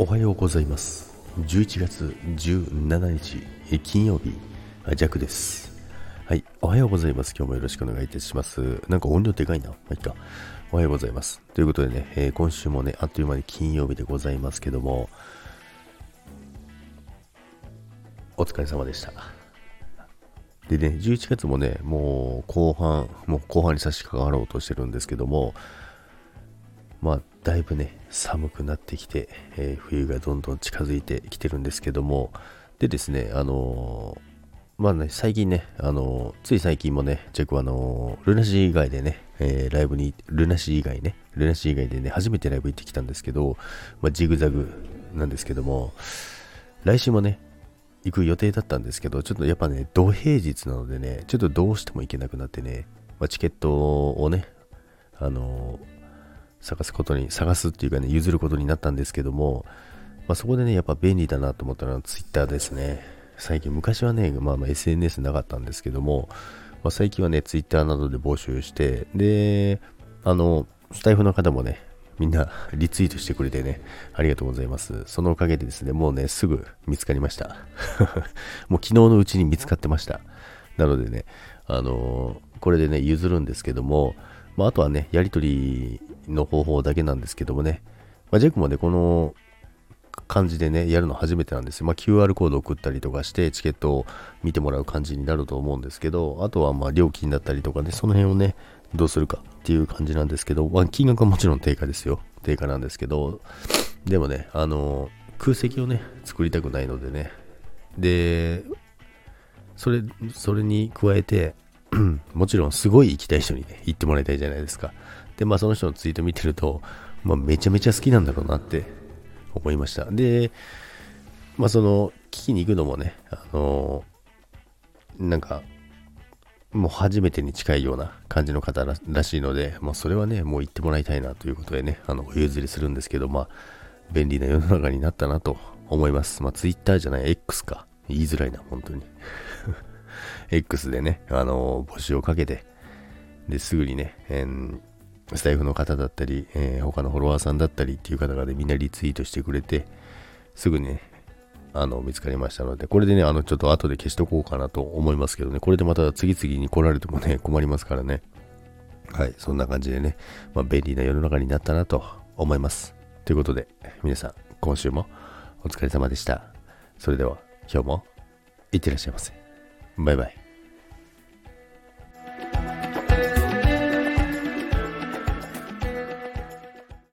おはようございます。11月17日金曜日ジャックです。はいおはようございます。今日もよろしくお願いいたします。なんか音量でかいな。まあ、いっか。おはようございます。ということでね、えー、今週もねあっという間に金曜日でございますけどもお疲れ様でした。でね、11月もね、もう後半、もう後半に差し掛かろうとしてるんですけども、まあ、だいぶね、寒くなってきて、えー、冬がどんどん近づいてきてるんですけども、でですね、あのー、まあね、最近ね、あのー、つい最近もね、ジェクはあのルナシー以外でね、えライブに、ルナシー以外ね、ルナシー以外でね、初めてライブ行ってきたんですけど、まあ、ジグザグなんですけども、来週もね、行く予定だったんですけど、ちょっとやっぱね、土平日なのでね、ちょっとどうしても行けなくなってね、まあ、チケットをね、あの探すことに、探すっていうかね、譲ることになったんですけども、まあ、そこでね、やっぱ便利だなと思ったのは Twitter ですね。最近、昔はね、まあ、まあ SNS なかったんですけども、まあ、最近はね、Twitter などで募集して、で、あの、スタイフの方もね、みんな リツイートしてくれてね、ありがとうございます。そのおかげでですね、もうね、すぐ見つかりました。もう昨日のうちに見つかってました。なのでね、あのー、これでね、譲るんですけども、まあ、あとはね、やりとりの方法だけなんですけどもね、まあ、ジェクもね、この感じでね、やるの初めてなんですよ。まあ、QR コード送ったりとかして、チケットを見てもらう感じになると思うんですけど、あとはまあ料金だったりとかね、その辺をね、どうするかっていう感じなんですけど、まあ、金額はもちろん定価ですよ。定価なんですけど、でもね、あの、空席をね、作りたくないのでね、で、それ、それに加えて、もちろんすごい行きたい人にね、行ってもらいたいじゃないですか。で、まあその人のツイート見てると、まあめちゃめちゃ好きなんだろうなって思いました。で、まあその、聞きに行くのもね、あのなんか、もう初めてに近いような感じの方らしいので、まあそれはね、もう行ってもらいたいなということでね、あの、お譲りするんですけど、まあ、便利な世の中になったなと思います。まあ Twitter じゃない X か。言いづらいな、本当に。X でね、あの募集をかけて、で、すぐにね、えー、スタイフの方だったり、えー、他のフォロワーさんだったりっていう方がね、みんなリツイートしてくれて、すぐにね、あの、見つかりましたので、これでね、あの、ちょっと後で消しとこうかなと思いますけどね、これでまた次々に来られてもね、困りますからね。はい、そんな感じでね、まあ、便利な世の中になったなと思います。ということで、皆さん、今週もお疲れ様でした。それでは、今日も、いってらっしゃいませ。バイバイ。